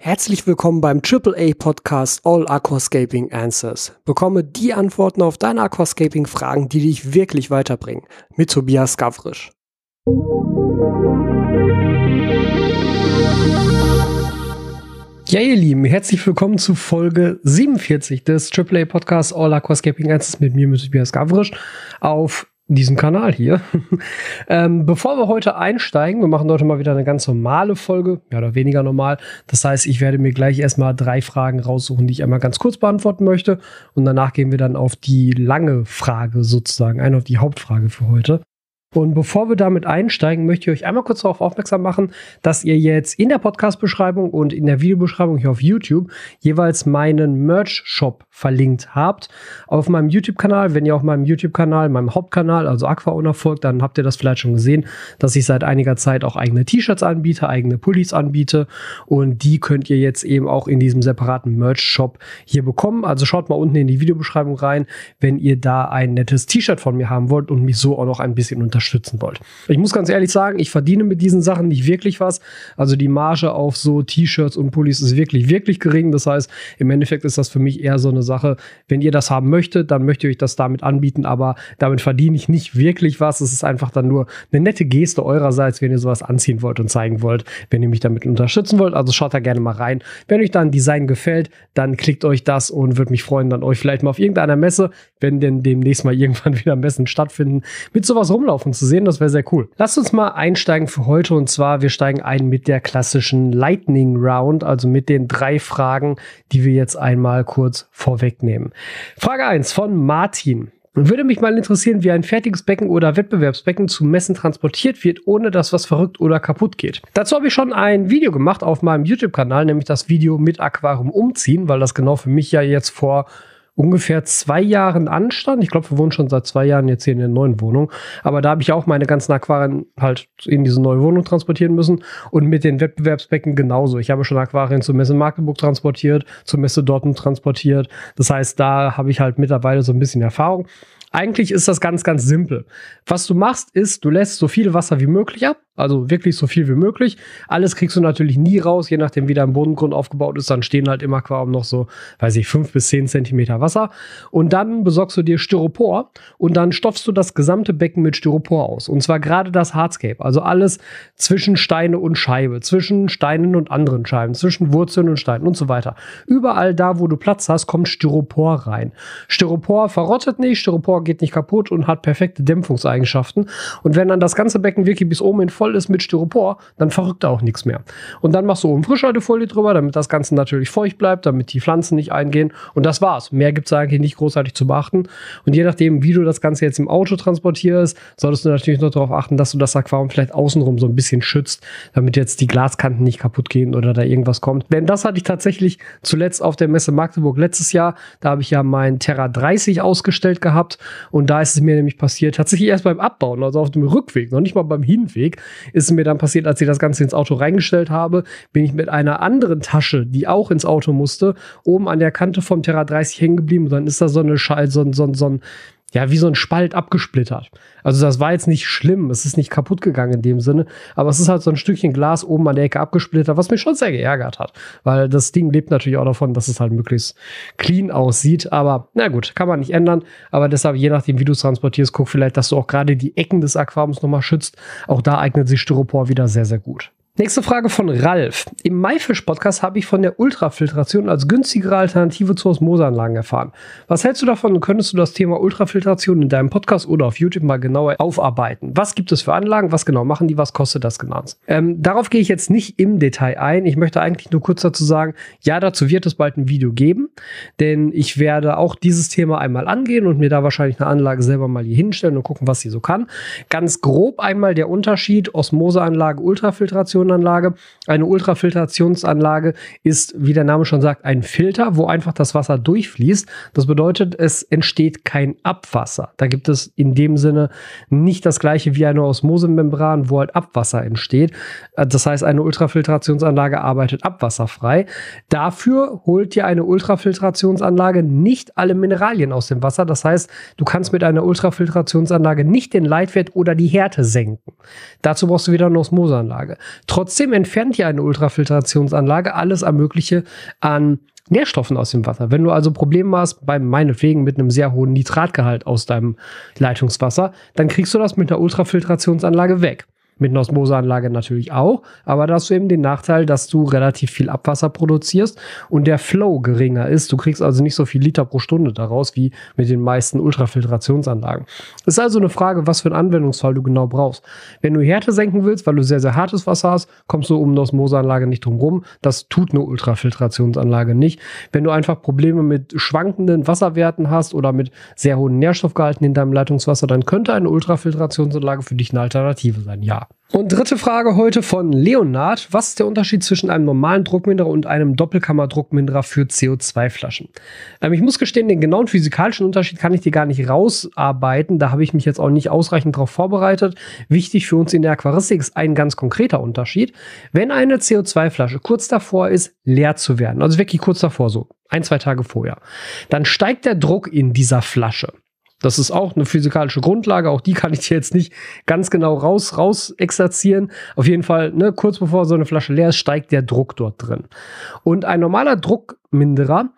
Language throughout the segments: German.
Herzlich willkommen beim AAA Podcast All Aquascaping Answers. Bekomme die Antworten auf deine Aquascaping Fragen, die dich wirklich weiterbringen. Mit Tobias Gavrisch. Ja, ihr Lieben, herzlich willkommen zu Folge 47 des AAA Podcasts All Aquascaping Answers mit mir, mit Tobias Gavrisch, auf diesem Kanal hier. ähm, bevor wir heute einsteigen, wir machen heute mal wieder eine ganz normale Folge, mehr oder weniger normal. Das heißt, ich werde mir gleich erstmal drei Fragen raussuchen, die ich einmal ganz kurz beantworten möchte. Und danach gehen wir dann auf die lange Frage sozusagen ein, auf die Hauptfrage für heute. Und bevor wir damit einsteigen, möchte ich euch einmal kurz darauf aufmerksam machen, dass ihr jetzt in der Podcast-Beschreibung und in der Videobeschreibung hier auf YouTube jeweils meinen Merch-Shop verlinkt habt. Auf meinem YouTube-Kanal, wenn ihr auf meinem YouTube-Kanal, meinem Hauptkanal, also Aquaona folgt, dann habt ihr das vielleicht schon gesehen, dass ich seit einiger Zeit auch eigene T-Shirts anbiete, eigene Pullis anbiete. Und die könnt ihr jetzt eben auch in diesem separaten Merch-Shop hier bekommen. Also schaut mal unten in die Videobeschreibung rein, wenn ihr da ein nettes T-Shirt von mir haben wollt und mich so auch noch ein bisschen unterstützt unterstützen wollt. Ich muss ganz ehrlich sagen, ich verdiene mit diesen Sachen nicht wirklich was. Also die Marge auf so T-Shirts und Pullis ist wirklich, wirklich gering. Das heißt, im Endeffekt ist das für mich eher so eine Sache, wenn ihr das haben möchtet, dann möchte ich euch das damit anbieten, aber damit verdiene ich nicht wirklich was. Es ist einfach dann nur eine nette Geste eurerseits, wenn ihr sowas anziehen wollt und zeigen wollt, wenn ihr mich damit unterstützen wollt. Also schaut da gerne mal rein. Wenn euch dann Design gefällt, dann klickt euch das und würde mich freuen, dann euch vielleicht mal auf irgendeiner Messe, wenn denn demnächst mal irgendwann wieder Messen stattfinden, mit sowas rumlaufen zu sehen. Das wäre sehr cool. Lasst uns mal einsteigen für heute und zwar, wir steigen ein mit der klassischen Lightning Round, also mit den drei Fragen, die wir jetzt einmal kurz vorwegnehmen. Frage 1 von Martin. Würde mich mal interessieren, wie ein fertiges Becken oder Wettbewerbsbecken zu Messen transportiert wird, ohne dass was verrückt oder kaputt geht. Dazu habe ich schon ein Video gemacht auf meinem YouTube-Kanal, nämlich das Video mit Aquarium umziehen, weil das genau für mich ja jetzt vor ungefähr zwei Jahren anstand. Ich glaube, wir wohnen schon seit zwei Jahren jetzt hier in der neuen Wohnung. Aber da habe ich auch meine ganzen Aquarien halt in diese neue Wohnung transportieren müssen. Und mit den Wettbewerbsbecken genauso. Ich habe schon Aquarien zur Messe Magdeburg transportiert, zur Messe Dortmund transportiert. Das heißt, da habe ich halt mittlerweile so ein bisschen Erfahrung. Eigentlich ist das ganz, ganz simpel. Was du machst, ist, du lässt so viel Wasser wie möglich ab, also wirklich so viel wie möglich. Alles kriegst du natürlich nie raus, je nachdem, wie dein Bodengrund aufgebaut ist. Dann stehen halt im Aquarium noch so, weiß ich, fünf bis zehn Zentimeter Wasser. Und dann besorgst du dir Styropor und dann stopfst du das gesamte Becken mit Styropor aus. Und zwar gerade das Hardscape, also alles zwischen Steine und Scheibe, zwischen Steinen und anderen Scheiben, zwischen Wurzeln und Steinen und so weiter. Überall da, wo du Platz hast, kommt Styropor rein. Styropor verrottet nicht, Styropor geht nicht kaputt und hat perfekte Dämpfungseigenschaften. Und wenn dann das ganze Becken wirklich bis oben hin voll ist mit Styropor, dann verrückt da auch nichts mehr. Und dann machst du oben Frischhaltefolie drüber, damit das Ganze natürlich feucht bleibt, damit die Pflanzen nicht eingehen. Und das war's. Mehr gibt es eigentlich nicht großartig zu beachten. Und je nachdem, wie du das Ganze jetzt im Auto transportierst, solltest du natürlich noch darauf achten, dass du das Aquarium vielleicht außenrum so ein bisschen schützt, damit jetzt die Glaskanten nicht kaputt gehen oder da irgendwas kommt. Denn das hatte ich tatsächlich zuletzt auf der Messe Magdeburg letztes Jahr. Da habe ich ja mein Terra 30 ausgestellt gehabt und da ist es mir nämlich passiert, tatsächlich erst beim Abbauen, also auf dem Rückweg, noch nicht mal beim Hinweg, ist mir dann passiert, als ich das Ganze ins Auto reingestellt habe, bin ich mit einer anderen Tasche, die auch ins Auto musste, oben an der Kante vom Terra 30 hängen geblieben. Und dann ist da so eine Schall, so, so, so ein ja, wie so ein Spalt abgesplittert. Also das war jetzt nicht schlimm, es ist nicht kaputt gegangen in dem Sinne, aber es ist halt so ein Stückchen Glas oben an der Ecke abgesplittert, was mich schon sehr geärgert hat, weil das Ding lebt natürlich auch davon, dass es halt möglichst clean aussieht, aber na gut, kann man nicht ändern, aber deshalb, je nachdem, wie du es transportierst, guck vielleicht, dass du auch gerade die Ecken des Aquariums nochmal schützt. Auch da eignet sich Styropor wieder sehr, sehr gut. Nächste Frage von Ralf. Im Maifisch-Podcast habe ich von der Ultrafiltration als günstigere Alternative zu Osmoseanlagen erfahren. Was hältst du davon? Könntest du das Thema Ultrafiltration in deinem Podcast oder auf YouTube mal genauer aufarbeiten? Was gibt es für Anlagen? Was genau machen die? Was kostet das genau? Ähm, darauf gehe ich jetzt nicht im Detail ein. Ich möchte eigentlich nur kurz dazu sagen, ja, dazu wird es bald ein Video geben, denn ich werde auch dieses Thema einmal angehen und mir da wahrscheinlich eine Anlage selber mal hier hinstellen und gucken, was sie so kann. Ganz grob einmal der Unterschied Osmoseanlage, Ultrafiltration Filterationsanlage. Eine Ultrafiltrationsanlage ist, wie der Name schon sagt, ein Filter, wo einfach das Wasser durchfließt. Das bedeutet, es entsteht kein Abwasser. Da gibt es in dem Sinne nicht das gleiche wie eine Osmosemembran, wo halt Abwasser entsteht. Das heißt, eine Ultrafiltrationsanlage arbeitet abwasserfrei. Dafür holt dir eine Ultrafiltrationsanlage nicht alle Mineralien aus dem Wasser. Das heißt, du kannst mit einer Ultrafiltrationsanlage nicht den Leitwert oder die Härte senken. Dazu brauchst du wieder eine Osmoseanlage. Trotzdem entfernt ja eine Ultrafiltrationsanlage alles Ermögliche an Nährstoffen aus dem Wasser. Wenn du also Probleme hast, beim meinetwegen mit einem sehr hohen Nitratgehalt aus deinem Leitungswasser, dann kriegst du das mit einer Ultrafiltrationsanlage weg. Mit einer Osmoseanlage natürlich auch, aber da hast du eben den Nachteil, dass du relativ viel Abwasser produzierst und der Flow geringer ist. Du kriegst also nicht so viel Liter pro Stunde daraus wie mit den meisten Ultrafiltrationsanlagen. Ist also eine Frage, was für einen Anwendungsfall du genau brauchst. Wenn du Härte senken willst, weil du sehr, sehr hartes Wasser hast, kommst du um eine Osmoseanlage nicht drum rum. Das tut eine Ultrafiltrationsanlage nicht. Wenn du einfach Probleme mit schwankenden Wasserwerten hast oder mit sehr hohen Nährstoffgehalten in deinem Leitungswasser, dann könnte eine Ultrafiltrationsanlage für dich eine Alternative sein. Ja. Und dritte Frage heute von Leonard. Was ist der Unterschied zwischen einem normalen Druckminderer und einem Doppelkammerdruckminderer für CO2-Flaschen? Ähm, ich muss gestehen, den genauen physikalischen Unterschied kann ich dir gar nicht rausarbeiten. Da habe ich mich jetzt auch nicht ausreichend darauf vorbereitet. Wichtig für uns in der Aquaristik ist ein ganz konkreter Unterschied. Wenn eine CO2-Flasche kurz davor ist, leer zu werden, also wirklich kurz davor, so ein, zwei Tage vorher, dann steigt der Druck in dieser Flasche. Das ist auch eine physikalische Grundlage. Auch die kann ich dir jetzt nicht ganz genau raus, raus exerzieren. Auf jeden Fall, ne, kurz bevor so eine Flasche leer ist, steigt der Druck dort drin. Und ein normaler Druckminderer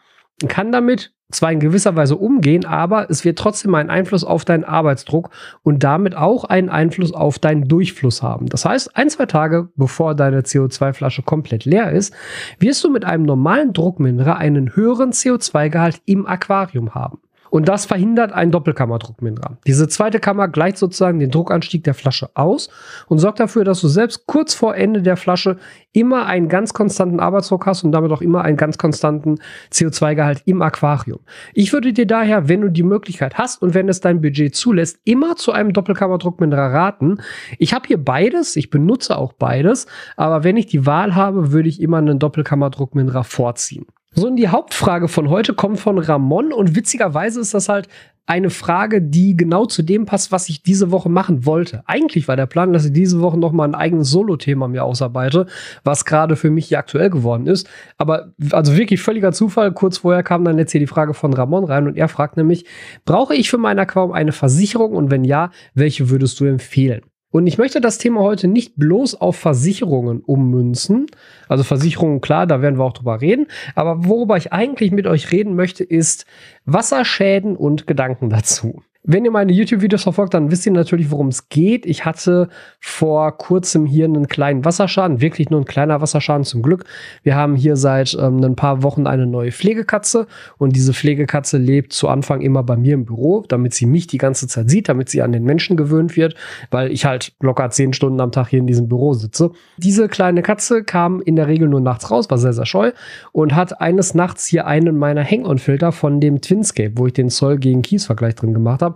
kann damit zwar in gewisser Weise umgehen, aber es wird trotzdem einen Einfluss auf deinen Arbeitsdruck und damit auch einen Einfluss auf deinen Durchfluss haben. Das heißt, ein, zwei Tage bevor deine CO2-Flasche komplett leer ist, wirst du mit einem normalen Druckminderer einen höheren CO2-Gehalt im Aquarium haben. Und das verhindert einen Doppelkammerdruckminderer. Diese zweite Kammer gleicht sozusagen den Druckanstieg der Flasche aus und sorgt dafür, dass du selbst kurz vor Ende der Flasche immer einen ganz konstanten Arbeitsdruck hast und damit auch immer einen ganz konstanten CO2-Gehalt im Aquarium. Ich würde dir daher, wenn du die Möglichkeit hast und wenn es dein Budget zulässt, immer zu einem Doppelkammerdruckminderer raten. Ich habe hier beides, ich benutze auch beides, aber wenn ich die Wahl habe, würde ich immer einen Doppelkammerdruckminderer vorziehen. So, und die Hauptfrage von heute kommt von Ramon und witzigerweise ist das halt eine Frage, die genau zu dem passt, was ich diese Woche machen wollte. Eigentlich war der Plan, dass ich diese Woche noch mal ein eigenes Solo-Thema mir ausarbeite, was gerade für mich hier aktuell geworden ist. Aber also wirklich völliger Zufall. Kurz vorher kam dann jetzt hier die Frage von Ramon rein und er fragt nämlich, brauche ich für mein Aquarium eine Versicherung und wenn ja, welche würdest du empfehlen? Und ich möchte das Thema heute nicht bloß auf Versicherungen ummünzen. Also Versicherungen, klar, da werden wir auch drüber reden. Aber worüber ich eigentlich mit euch reden möchte, ist Wasserschäden und Gedanken dazu. Wenn ihr meine YouTube-Videos verfolgt, dann wisst ihr natürlich, worum es geht. Ich hatte vor kurzem hier einen kleinen Wasserschaden, wirklich nur ein kleiner Wasserschaden zum Glück. Wir haben hier seit ähm, ein paar Wochen eine neue Pflegekatze und diese Pflegekatze lebt zu Anfang immer bei mir im Büro, damit sie mich die ganze Zeit sieht, damit sie an den Menschen gewöhnt wird, weil ich halt locker zehn Stunden am Tag hier in diesem Büro sitze. Diese kleine Katze kam in der Regel nur nachts raus, war sehr, sehr scheu und hat eines Nachts hier einen meiner Hang-on-Filter von dem Twinscape, wo ich den Zoll gegen Kies-Vergleich drin gemacht habe,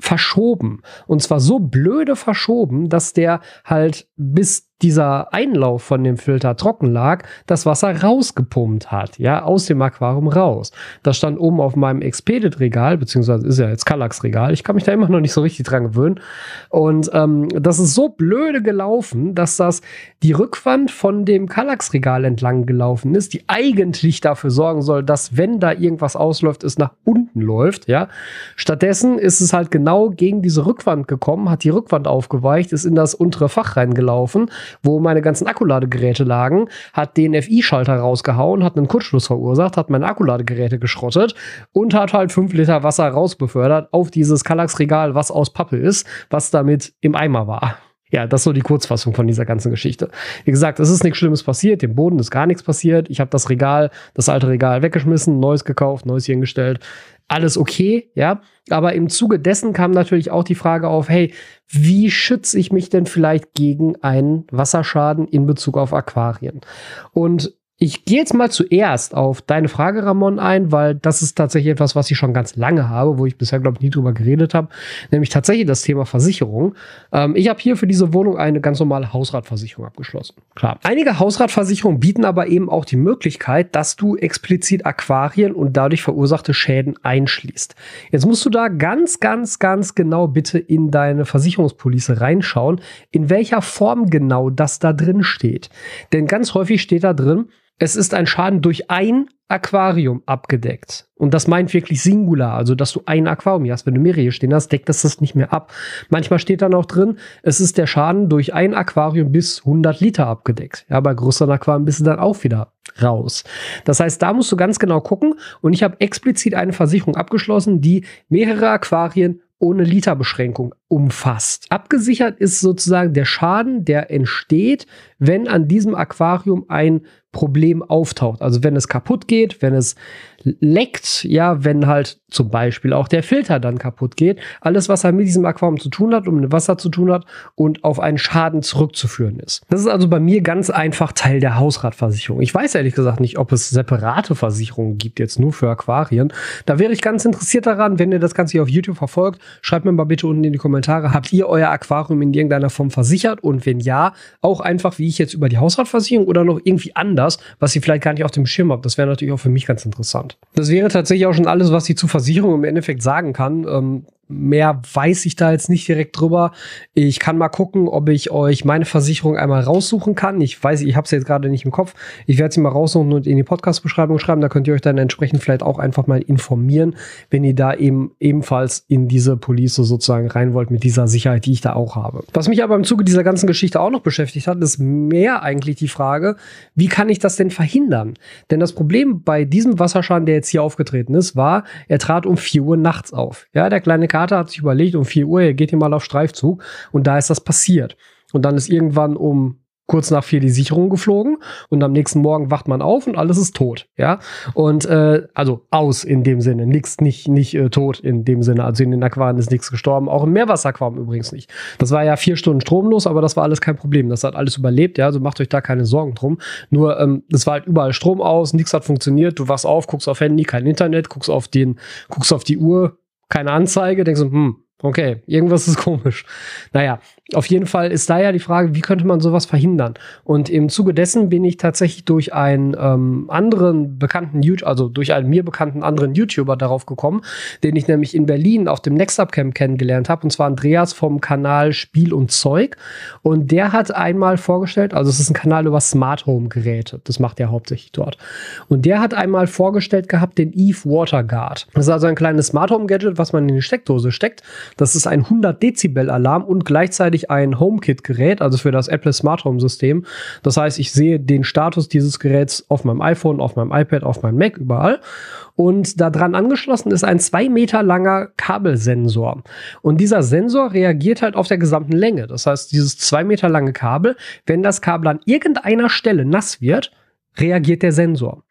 verschoben. Und zwar so blöde verschoben, dass der halt bis dieser Einlauf von dem Filter trocken lag, das Wasser rausgepumpt hat, ja, aus dem Aquarium raus. Das stand oben auf meinem Expedit-Regal, beziehungsweise ist ja jetzt Kallax-Regal. Ich kann mich da immer noch nicht so richtig dran gewöhnen. Und ähm, das ist so blöde gelaufen, dass das die Rückwand von dem Kallax-Regal entlang gelaufen ist, die eigentlich dafür sorgen soll, dass, wenn da irgendwas ausläuft, es nach unten läuft, ja. Stattdessen ist es halt genau gegen diese Rückwand gekommen, hat die Rückwand aufgeweicht, ist in das untere Fach reingelaufen wo meine ganzen Akkuladegeräte lagen, hat den FI-Schalter rausgehauen, hat einen Kurzschluss verursacht, hat meine Akkuladegeräte geschrottet und hat halt fünf Liter Wasser rausbefördert auf dieses Kallax-Regal, was aus Pappe ist, was damit im Eimer war. Ja, das ist so die Kurzfassung von dieser ganzen Geschichte. Wie gesagt, es ist nichts Schlimmes passiert, dem Boden ist gar nichts passiert. Ich habe das Regal, das alte Regal weggeschmissen, neues gekauft, neues hier hingestellt alles okay, ja. Aber im Zuge dessen kam natürlich auch die Frage auf, hey, wie schütze ich mich denn vielleicht gegen einen Wasserschaden in Bezug auf Aquarien? Und ich gehe jetzt mal zuerst auf deine Frage, Ramon, ein, weil das ist tatsächlich etwas, was ich schon ganz lange habe, wo ich bisher, glaube ich, nie drüber geredet habe, nämlich tatsächlich das Thema Versicherung. Ähm, ich habe hier für diese Wohnung eine ganz normale Hausratversicherung abgeschlossen. Klar. Einige Hausratversicherungen bieten aber eben auch die Möglichkeit, dass du explizit Aquarien und dadurch verursachte Schäden einschließt. Jetzt musst du da ganz, ganz, ganz genau bitte in deine Versicherungspolice reinschauen, in welcher Form genau das da drin steht. Denn ganz häufig steht da drin, es ist ein Schaden durch ein Aquarium abgedeckt. Und das meint wirklich Singular, also dass du ein Aquarium hast. Wenn du mehrere stehen hast, deckt das das nicht mehr ab. Manchmal steht dann auch drin, es ist der Schaden durch ein Aquarium bis 100 Liter abgedeckt. Ja, bei größeren Aquarien bist du dann auch wieder raus. Das heißt, da musst du ganz genau gucken. Und ich habe explizit eine Versicherung abgeschlossen, die mehrere Aquarien ohne Literbeschränkung umfasst. Abgesichert ist sozusagen der Schaden, der entsteht, wenn an diesem Aquarium ein Problem auftaucht. Also wenn es kaputt geht, wenn es leckt, ja, wenn halt zum Beispiel auch der Filter dann kaputt geht. Alles, was halt mit diesem Aquarium zu tun hat und mit Wasser zu tun hat und auf einen Schaden zurückzuführen ist. Das ist also bei mir ganz einfach Teil der Hausratversicherung. Ich weiß ehrlich gesagt nicht, ob es separate Versicherungen gibt, jetzt nur für Aquarien. Da wäre ich ganz interessiert daran, wenn ihr das Ganze hier auf YouTube verfolgt. Schreibt mir mal bitte unten in die Kommentare, habt ihr euer Aquarium in irgendeiner Form versichert? Und wenn ja, auch einfach wie ich jetzt über die Hausratversicherung oder noch irgendwie anders, was ihr vielleicht gar nicht auf dem Schirm habt. Das wäre natürlich auch für mich ganz interessant. Das wäre tatsächlich auch schon alles, was ich zu Versicherung im Endeffekt sagen kann. Ähm, mehr weiß ich da jetzt nicht direkt drüber. Ich kann mal gucken, ob ich euch meine Versicherung einmal raussuchen kann. Ich weiß, ich habe sie jetzt gerade nicht im Kopf. Ich werde sie mal raussuchen und in die Podcast-Beschreibung schreiben. Da könnt ihr euch dann entsprechend vielleicht auch einfach mal informieren, wenn ihr da eben ebenfalls in diese Police sozusagen rein wollt mit dieser Sicherheit, die ich da auch habe. Was mich aber im Zuge dieser ganzen Geschichte auch noch beschäftigt hat, ist mehr eigentlich die Frage, wie kann ich das denn verhindern? Denn das Problem bei diesem Wasserschaden, der jetzt hier aufgetreten ist, war, er trat um 4 Uhr nachts auf. Ja, der kleine K Kater hat sich überlegt, um 4 Uhr, er geht hier mal auf Streifzug und da ist das passiert. Und dann ist irgendwann um kurz nach vier die Sicherung geflogen und am nächsten Morgen wacht man auf und alles ist tot, ja. Und äh, also aus in dem Sinne, nichts, nicht, nicht äh, tot in dem Sinne. Also in den Aquarien ist nichts gestorben, auch im Meerwasseraquarium übrigens nicht. Das war ja vier Stunden stromlos, aber das war alles kein Problem. Das hat alles überlebt, ja. Also macht euch da keine Sorgen drum. Nur ähm, es war halt überall Strom aus, nichts hat funktioniert. Du wachst auf, guckst auf Handy, kein Internet, guckst auf den, guckst auf die Uhr, keine Anzeige, denkst du, hm, okay, irgendwas ist komisch. Naja, auf jeden Fall ist da ja die Frage, wie könnte man sowas verhindern? Und im Zuge dessen bin ich tatsächlich durch einen ähm, anderen bekannten YouTuber, also durch einen mir bekannten anderen YouTuber darauf gekommen, den ich nämlich in Berlin auf dem Next Up Camp kennengelernt habe, und zwar Andreas vom Kanal Spiel und Zeug. Und der hat einmal vorgestellt, also es ist ein Kanal über Smart Home Geräte, das macht er hauptsächlich dort. Und der hat einmal vorgestellt gehabt den Eve Water Guard. Das ist also ein kleines Smart Home Gadget, was man in die Steckdose steckt. Das ist ein 100 Dezibel Alarm und gleichzeitig ein HomeKit-Gerät, also für das Apple Smart Home System. Das heißt, ich sehe den Status dieses Geräts auf meinem iPhone, auf meinem iPad, auf meinem Mac, überall. Und daran angeschlossen ist ein zwei Meter langer Kabelsensor. Und dieser Sensor reagiert halt auf der gesamten Länge. Das heißt, dieses zwei Meter lange Kabel, wenn das Kabel an irgendeiner Stelle nass wird, reagiert der Sensor.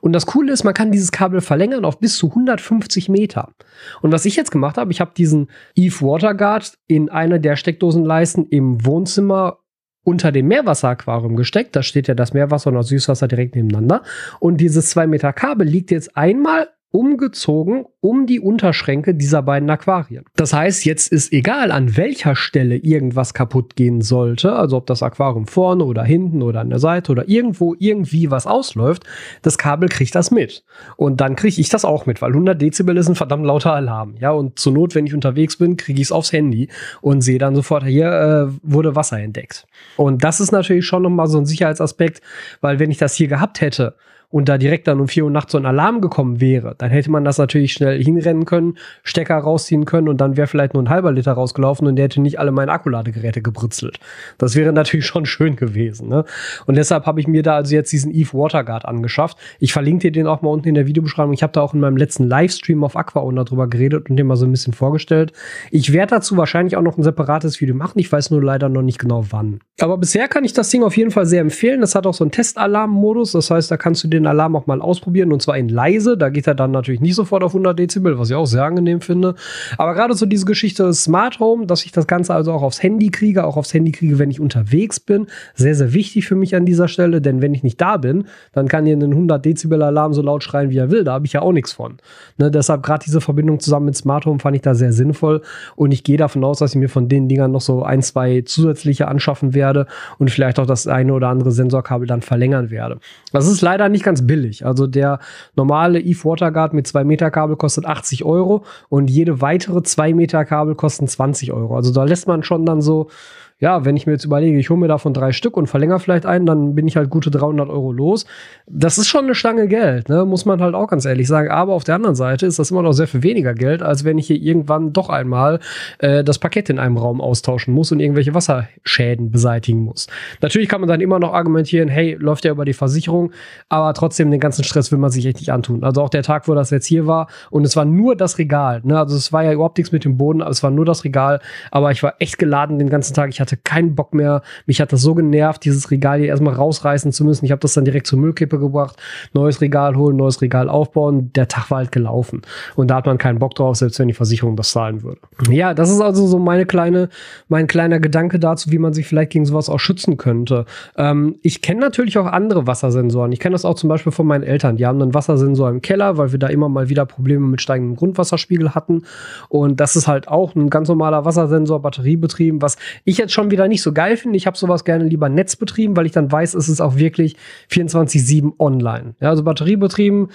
Und das Coole ist, man kann dieses Kabel verlängern auf bis zu 150 Meter. Und was ich jetzt gemacht habe, ich habe diesen Eve Waterguard in eine der Steckdosenleisten im Wohnzimmer unter dem Meerwasseraquarium gesteckt. Da steht ja das Meerwasser und das Süßwasser direkt nebeneinander. Und dieses 2 Meter Kabel liegt jetzt einmal umgezogen um die Unterschränke dieser beiden Aquarien. Das heißt, jetzt ist egal, an welcher Stelle irgendwas kaputt gehen sollte, also ob das Aquarium vorne oder hinten oder an der Seite oder irgendwo irgendwie was ausläuft, das Kabel kriegt das mit. Und dann kriege ich das auch mit, weil 100 Dezibel ist ein verdammt lauter Alarm. Ja, und zur Not, wenn ich unterwegs bin, kriege ich es aufs Handy und sehe dann sofort, hier äh, wurde Wasser entdeckt. Und das ist natürlich schon nochmal so ein Sicherheitsaspekt, weil wenn ich das hier gehabt hätte, und da direkt dann um 4 Uhr nachts so ein Alarm gekommen wäre, dann hätte man das natürlich schnell hinrennen können, Stecker rausziehen können und dann wäre vielleicht nur ein halber Liter rausgelaufen und der hätte nicht alle meine Akkuladegeräte gebritzelt. Das wäre natürlich schon schön gewesen. Ne? Und deshalb habe ich mir da also jetzt diesen Eve Waterguard angeschafft. Ich verlinke dir den auch mal unten in der Videobeschreibung. Ich habe da auch in meinem letzten Livestream auf Aquaona drüber geredet und den mal so ein bisschen vorgestellt. Ich werde dazu wahrscheinlich auch noch ein separates Video machen. Ich weiß nur leider noch nicht genau wann. Aber bisher kann ich das Ding auf jeden Fall sehr empfehlen. Das hat auch so einen Testalarm-Modus. Das heißt, da kannst du den Alarm auch mal ausprobieren und zwar in leise. Da geht er dann natürlich nicht sofort auf 100 Dezibel, was ich auch sehr angenehm finde. Aber gerade so diese Geschichte Smart Home, dass ich das Ganze also auch aufs Handy kriege, auch aufs Handy kriege, wenn ich unterwegs bin, sehr, sehr wichtig für mich an dieser Stelle, denn wenn ich nicht da bin, dann kann hier ein 100 Dezibel Alarm so laut schreien, wie er will. Da habe ich ja auch nichts von. Ne, deshalb gerade diese Verbindung zusammen mit Smart Home fand ich da sehr sinnvoll und ich gehe davon aus, dass ich mir von den Dingern noch so ein, zwei zusätzliche anschaffen werde und vielleicht auch das eine oder andere Sensorkabel dann verlängern werde. Das ist leider nicht ganz billig. Also der normale Eve Waterguard mit 2 Meter Kabel kostet 80 Euro und jede weitere 2 Meter Kabel kosten 20 Euro. Also da lässt man schon dann so ja, wenn ich mir jetzt überlege, ich hole mir davon drei Stück und verlängere vielleicht einen, dann bin ich halt gute 300 Euro los. Das ist schon eine Stange Geld, ne? muss man halt auch ganz ehrlich sagen. Aber auf der anderen Seite ist das immer noch sehr viel weniger Geld, als wenn ich hier irgendwann doch einmal äh, das Paket in einem Raum austauschen muss und irgendwelche Wasserschäden beseitigen muss. Natürlich kann man dann immer noch argumentieren, hey, läuft ja über die Versicherung, aber trotzdem den ganzen Stress will man sich echt nicht antun. Also auch der Tag, wo das jetzt hier war und es war nur das Regal. Ne? Also es war ja überhaupt nichts mit dem Boden, aber es war nur das Regal. Aber ich war echt geladen den ganzen Tag. Ich hatte keinen Bock mehr. Mich hat das so genervt, dieses Regal hier erstmal rausreißen zu müssen. Ich habe das dann direkt zur Müllkippe gebracht, neues Regal holen, neues Regal aufbauen. Der Tag war halt gelaufen. Und da hat man keinen Bock drauf, selbst wenn die Versicherung das zahlen würde. Ja, das ist also so meine kleine, mein kleiner Gedanke dazu, wie man sich vielleicht gegen sowas auch schützen könnte. Ähm, ich kenne natürlich auch andere Wassersensoren. Ich kenne das auch zum Beispiel von meinen Eltern. Die haben einen Wassersensor im Keller, weil wir da immer mal wieder Probleme mit steigendem Grundwasserspiegel hatten. Und das ist halt auch ein ganz normaler Wassersensor, batteriebetrieben, was ich jetzt schon wieder nicht so geil finde. Ich habe sowas gerne lieber netzbetrieben, weil ich dann weiß, es ist auch wirklich 24-7 online. Ja, also batteriebetrieben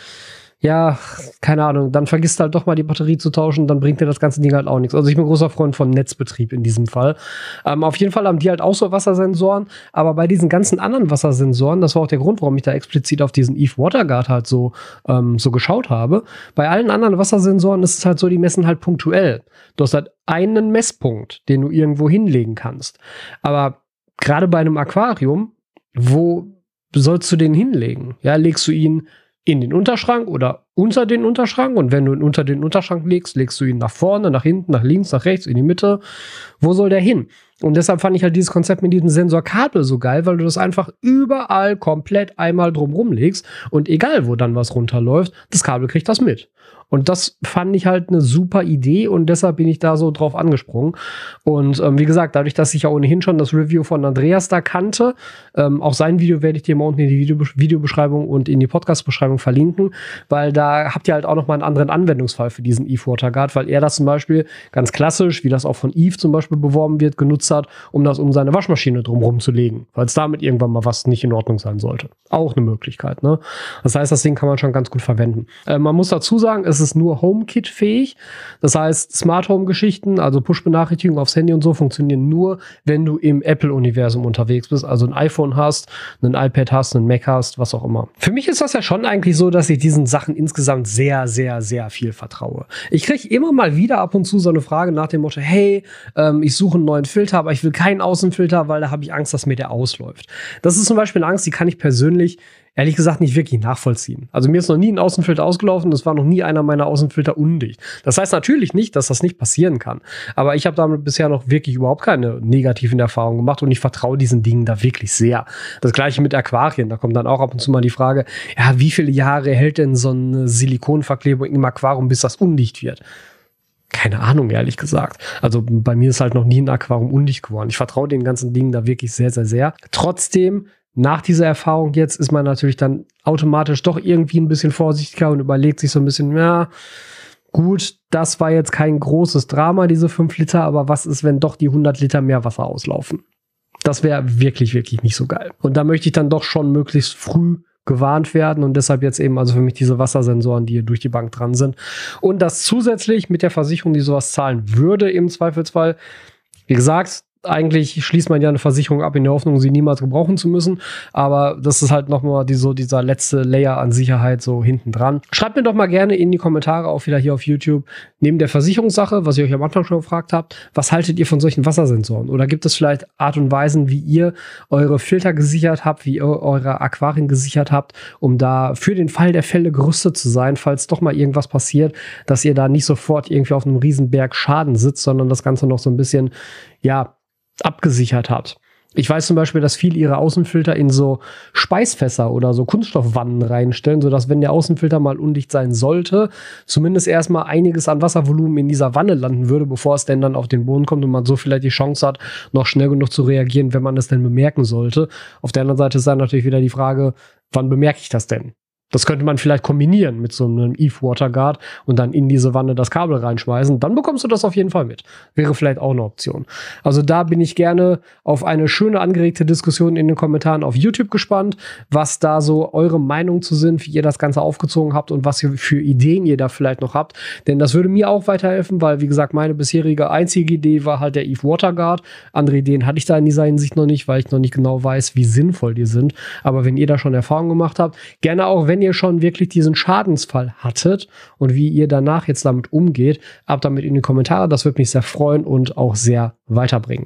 ja, keine Ahnung, dann vergisst halt doch mal die Batterie zu tauschen, dann bringt dir das ganze Ding halt auch nichts. Also ich bin großer Freund von Netzbetrieb in diesem Fall. Ähm, auf jeden Fall haben die halt auch so Wassersensoren, aber bei diesen ganzen anderen Wassersensoren, das war auch der Grund, warum ich da explizit auf diesen Eve Waterguard halt so, ähm, so geschaut habe. Bei allen anderen Wassersensoren ist es halt so, die messen halt punktuell. Du hast halt einen Messpunkt, den du irgendwo hinlegen kannst. Aber gerade bei einem Aquarium, wo sollst du den hinlegen? Ja, legst du ihn in den Unterschrank oder unter den Unterschrank. Und wenn du ihn unter den Unterschrank legst, legst du ihn nach vorne, nach hinten, nach links, nach rechts, in die Mitte. Wo soll der hin? Und deshalb fand ich halt dieses Konzept mit diesem Sensorkabel so geil, weil du das einfach überall komplett einmal drumrum legst und egal wo dann was runterläuft, das Kabel kriegt das mit. Und das fand ich halt eine super Idee und deshalb bin ich da so drauf angesprungen. Und ähm, wie gesagt, dadurch, dass ich ja ohnehin schon das Review von Andreas da kannte, ähm, auch sein Video werde ich dir mal unten in die Video Videobeschreibung und in die Podcast-Beschreibung verlinken, weil da habt ihr halt auch noch mal einen anderen Anwendungsfall für diesen Eve Waterguard, weil er das zum Beispiel ganz klassisch, wie das auch von Eve zum Beispiel beworben wird, genutzt hat, um das um seine Waschmaschine drumherum zu legen, weil es damit irgendwann mal was nicht in Ordnung sein sollte. Auch eine Möglichkeit. Ne? Das heißt, das Ding kann man schon ganz gut verwenden. Äh, man muss dazu sagen, es ist nur HomeKit-fähig. Das heißt, Smart Home-Geschichten, also Push-Benachrichtigungen aufs Handy und so, funktionieren nur, wenn du im Apple-Universum unterwegs bist, also ein iPhone hast, ein iPad hast, ein Mac hast, was auch immer. Für mich ist das ja schon eigentlich so, dass ich diesen Sachen insgesamt sehr, sehr, sehr viel vertraue. Ich kriege immer mal wieder ab und zu so eine Frage nach dem Motto, hey, ähm, ich suche einen neuen Filter, aber ich will keinen Außenfilter, weil da habe ich Angst, dass mir der ausläuft. Das ist zum Beispiel eine Angst, die kann ich persönlich ehrlich gesagt nicht wirklich nachvollziehen. Also mir ist noch nie ein Außenfilter ausgelaufen, das war noch nie einer meiner Außenfilter undicht. Das heißt natürlich nicht, dass das nicht passieren kann. Aber ich habe damit bisher noch wirklich überhaupt keine negativen Erfahrungen gemacht und ich vertraue diesen Dingen da wirklich sehr. Das gleiche mit Aquarien, da kommt dann auch ab und zu mal die Frage, ja, wie viele Jahre hält denn so eine Silikonverklebung im Aquarium, bis das undicht wird? keine Ahnung, ehrlich gesagt. Also bei mir ist halt noch nie ein Aquarium undicht geworden. Ich vertraue den ganzen Dingen da wirklich sehr, sehr, sehr. Trotzdem nach dieser Erfahrung jetzt ist man natürlich dann automatisch doch irgendwie ein bisschen vorsichtiger und überlegt sich so ein bisschen, ja, gut, das war jetzt kein großes Drama, diese 5 Liter, aber was ist, wenn doch die 100 Liter mehr Wasser auslaufen? Das wäre wirklich, wirklich nicht so geil. Und da möchte ich dann doch schon möglichst früh gewarnt werden und deshalb jetzt eben also für mich diese Wassersensoren, die hier durch die Bank dran sind. Und das zusätzlich mit der Versicherung, die sowas zahlen würde im Zweifelsfall. Wie gesagt, eigentlich schließt man ja eine Versicherung ab in der Hoffnung, sie niemals gebrauchen zu müssen. Aber das ist halt nochmal die, so dieser letzte Layer an Sicherheit so hinten dran. Schreibt mir doch mal gerne in die Kommentare, auch wieder hier auf YouTube, neben der Versicherungssache, was ich euch am Anfang schon gefragt habt, was haltet ihr von solchen Wassersensoren? Oder gibt es vielleicht Art und Weisen, wie ihr eure Filter gesichert habt, wie ihr eure Aquarien gesichert habt, um da für den Fall der Fälle gerüstet zu sein, falls doch mal irgendwas passiert, dass ihr da nicht sofort irgendwie auf einem Riesenberg Schaden sitzt, sondern das Ganze noch so ein bisschen, ja, abgesichert hat. Ich weiß zum Beispiel, dass viele ihre Außenfilter in so Speisfässer oder so Kunststoffwannen reinstellen, sodass, wenn der Außenfilter mal undicht sein sollte, zumindest erstmal einiges an Wasservolumen in dieser Wanne landen würde, bevor es denn dann auf den Boden kommt und man so vielleicht die Chance hat, noch schnell genug zu reagieren, wenn man es denn bemerken sollte. Auf der anderen Seite ist dann natürlich wieder die Frage, wann bemerke ich das denn? Das könnte man vielleicht kombinieren mit so einem Eve Water Guard und dann in diese Wanne das Kabel reinschmeißen. Dann bekommst du das auf jeden Fall mit. Wäre vielleicht auch eine Option. Also da bin ich gerne auf eine schöne angeregte Diskussion in den Kommentaren auf YouTube gespannt, was da so eure Meinung zu sind, wie ihr das Ganze aufgezogen habt und was ihr für Ideen ihr da vielleicht noch habt. Denn das würde mir auch weiterhelfen, weil wie gesagt, meine bisherige einzige Idee war halt der Eve Water Guard. Andere Ideen hatte ich da in dieser Hinsicht noch nicht, weil ich noch nicht genau weiß, wie sinnvoll die sind. Aber wenn ihr da schon Erfahrung gemacht habt, gerne auch, wenn ihr schon wirklich diesen Schadensfall hattet und wie ihr danach jetzt damit umgeht, ab damit in die Kommentare. Das würde mich sehr freuen und auch sehr weiterbringen.